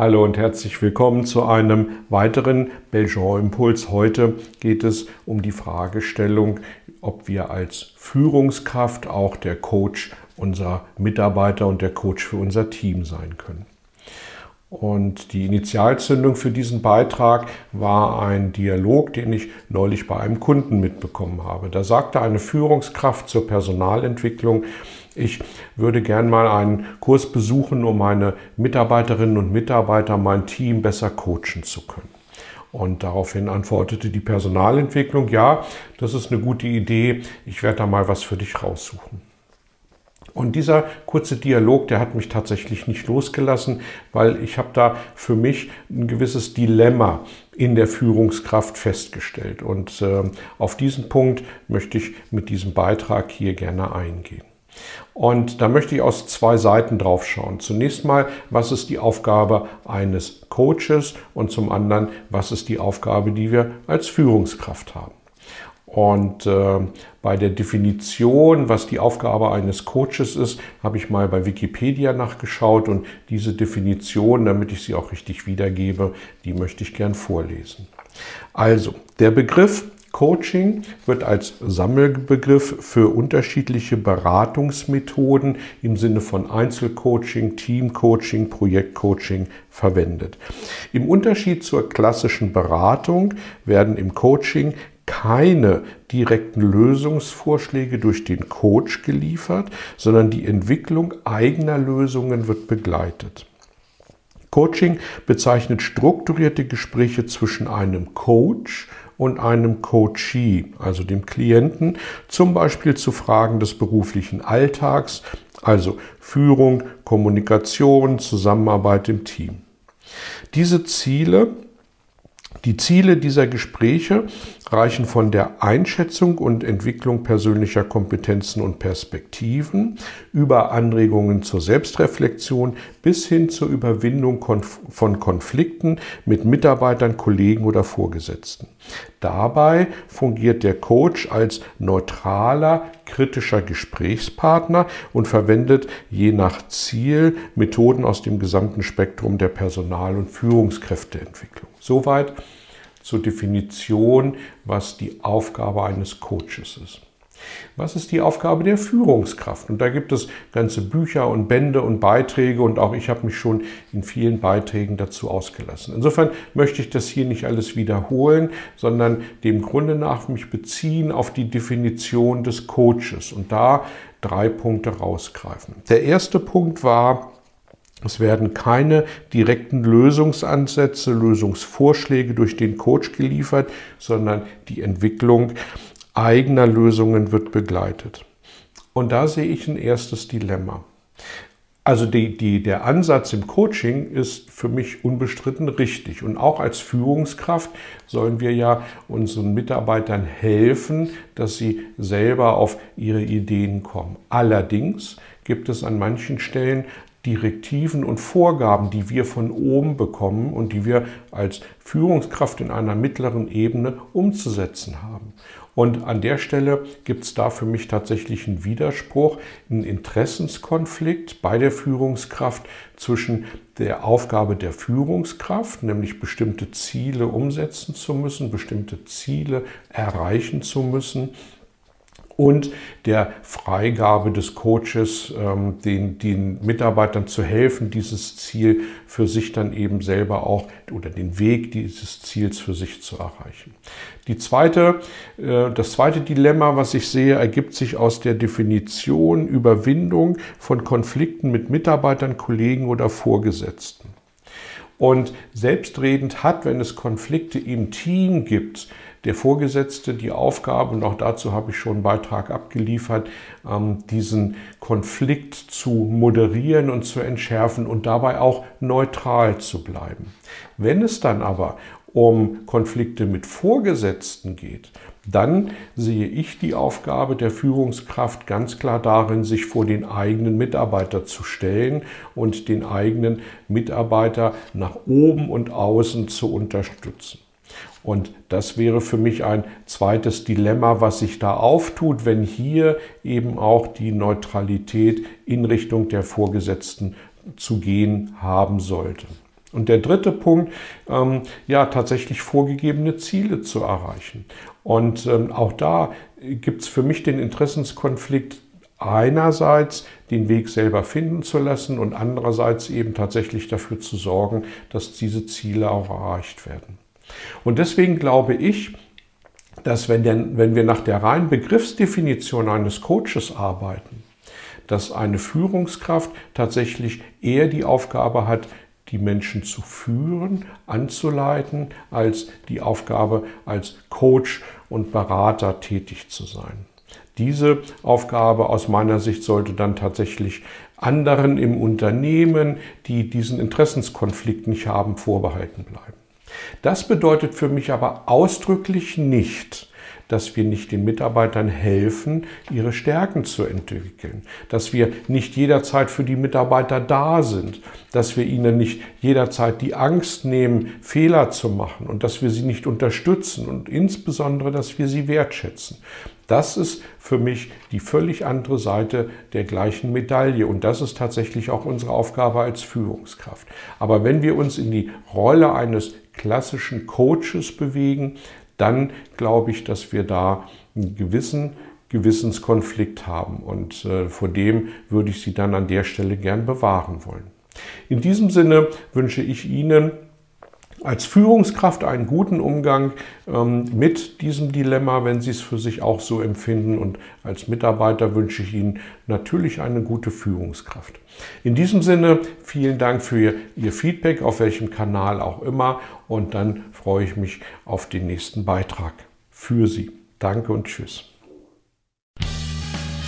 Hallo und herzlich willkommen zu einem weiteren Belgian Impuls. Heute geht es um die Fragestellung, ob wir als Führungskraft auch der Coach unserer Mitarbeiter und der Coach für unser Team sein können. Und die Initialzündung für diesen Beitrag war ein Dialog, den ich neulich bei einem Kunden mitbekommen habe. Da sagte eine Führungskraft zur Personalentwicklung, ich würde gern mal einen Kurs besuchen, um meine Mitarbeiterinnen und Mitarbeiter, mein Team besser coachen zu können. Und daraufhin antwortete die Personalentwicklung, ja, das ist eine gute Idee, ich werde da mal was für dich raussuchen. Und dieser kurze Dialog, der hat mich tatsächlich nicht losgelassen, weil ich habe da für mich ein gewisses Dilemma in der Führungskraft festgestellt. Und äh, auf diesen Punkt möchte ich mit diesem Beitrag hier gerne eingehen. Und da möchte ich aus zwei Seiten drauf schauen. Zunächst mal, was ist die Aufgabe eines Coaches und zum anderen, was ist die Aufgabe, die wir als Führungskraft haben. Und äh, bei der Definition, was die Aufgabe eines Coaches ist, habe ich mal bei Wikipedia nachgeschaut und diese Definition, damit ich sie auch richtig wiedergebe, die möchte ich gern vorlesen. Also, der Begriff Coaching wird als Sammelbegriff für unterschiedliche Beratungsmethoden im Sinne von Einzelcoaching, Teamcoaching, Projektcoaching verwendet. Im Unterschied zur klassischen Beratung werden im Coaching keine direkten Lösungsvorschläge durch den Coach geliefert, sondern die Entwicklung eigener Lösungen wird begleitet. Coaching bezeichnet strukturierte Gespräche zwischen einem Coach und einem Coachee, also dem Klienten, zum Beispiel zu Fragen des beruflichen Alltags, also Führung, Kommunikation, Zusammenarbeit im Team. Diese Ziele die Ziele dieser Gespräche reichen von der Einschätzung und Entwicklung persönlicher Kompetenzen und Perspektiven über Anregungen zur Selbstreflexion bis hin zur Überwindung von Konflikten mit Mitarbeitern, Kollegen oder Vorgesetzten. Dabei fungiert der Coach als neutraler, kritischer Gesprächspartner und verwendet je nach Ziel Methoden aus dem gesamten Spektrum der Personal- und Führungskräfteentwicklung. Soweit zur Definition, was die Aufgabe eines Coaches ist. Was ist die Aufgabe der Führungskraft? Und da gibt es ganze Bücher und Bände und Beiträge und auch ich habe mich schon in vielen Beiträgen dazu ausgelassen. Insofern möchte ich das hier nicht alles wiederholen, sondern dem Grunde nach mich beziehen auf die Definition des Coaches und da drei Punkte rausgreifen. Der erste Punkt war, es werden keine direkten Lösungsansätze, Lösungsvorschläge durch den Coach geliefert, sondern die Entwicklung eigener Lösungen wird begleitet. Und da sehe ich ein erstes Dilemma. Also die, die, der Ansatz im Coaching ist für mich unbestritten richtig. Und auch als Führungskraft sollen wir ja unseren Mitarbeitern helfen, dass sie selber auf ihre Ideen kommen. Allerdings gibt es an manchen Stellen Direktiven und Vorgaben, die wir von oben bekommen und die wir als Führungskraft in einer mittleren Ebene umzusetzen haben. Und an der Stelle gibt es da für mich tatsächlich einen Widerspruch, einen Interessenskonflikt bei der Führungskraft zwischen der Aufgabe der Führungskraft, nämlich bestimmte Ziele umsetzen zu müssen, bestimmte Ziele erreichen zu müssen und der Freigabe des Coaches, ähm, den, den Mitarbeitern zu helfen, dieses Ziel für sich dann eben selber auch oder den Weg dieses Ziels für sich zu erreichen. Die zweite, äh, das zweite Dilemma, was ich sehe, ergibt sich aus der Definition Überwindung von Konflikten mit Mitarbeitern, Kollegen oder Vorgesetzten. Und selbstredend hat, wenn es Konflikte im Team gibt, der Vorgesetzte die Aufgabe, und auch dazu habe ich schon einen Beitrag abgeliefert, ähm, diesen Konflikt zu moderieren und zu entschärfen und dabei auch neutral zu bleiben. Wenn es dann aber um Konflikte mit Vorgesetzten geht, dann sehe ich die Aufgabe der Führungskraft ganz klar darin, sich vor den eigenen Mitarbeiter zu stellen und den eigenen Mitarbeiter nach oben und außen zu unterstützen. Und das wäre für mich ein zweites Dilemma, was sich da auftut, wenn hier eben auch die Neutralität in Richtung der Vorgesetzten zu gehen haben sollte. Und der dritte Punkt, ähm, ja, tatsächlich vorgegebene Ziele zu erreichen. Und ähm, auch da gibt es für mich den Interessenskonflikt, einerseits den Weg selber finden zu lassen und andererseits eben tatsächlich dafür zu sorgen, dass diese Ziele auch erreicht werden. Und deswegen glaube ich, dass wenn, denn, wenn wir nach der reinen Begriffsdefinition eines Coaches arbeiten, dass eine Führungskraft tatsächlich eher die Aufgabe hat, die Menschen zu führen, anzuleiten, als die Aufgabe als Coach und Berater tätig zu sein. Diese Aufgabe aus meiner Sicht sollte dann tatsächlich anderen im Unternehmen, die diesen Interessenskonflikt nicht haben, vorbehalten bleiben. Das bedeutet für mich aber ausdrücklich nicht, dass wir nicht den Mitarbeitern helfen, ihre Stärken zu entwickeln, dass wir nicht jederzeit für die Mitarbeiter da sind, dass wir ihnen nicht jederzeit die Angst nehmen, Fehler zu machen und dass wir sie nicht unterstützen und insbesondere, dass wir sie wertschätzen. Das ist für mich die völlig andere Seite der gleichen Medaille und das ist tatsächlich auch unsere Aufgabe als Führungskraft. Aber wenn wir uns in die Rolle eines klassischen Coaches bewegen, dann glaube ich, dass wir da einen gewissen Gewissenskonflikt haben. Und äh, vor dem würde ich Sie dann an der Stelle gern bewahren wollen. In diesem Sinne wünsche ich Ihnen als Führungskraft einen guten Umgang ähm, mit diesem Dilemma, wenn Sie es für sich auch so empfinden. Und als Mitarbeiter wünsche ich Ihnen natürlich eine gute Führungskraft. In diesem Sinne, vielen Dank für Ihr, Ihr Feedback, auf welchem Kanal auch immer. Und dann freue ich mich auf den nächsten Beitrag für Sie. Danke und Tschüss.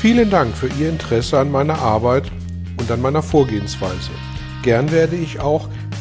Vielen Dank für Ihr Interesse an meiner Arbeit und an meiner Vorgehensweise. Gern werde ich auch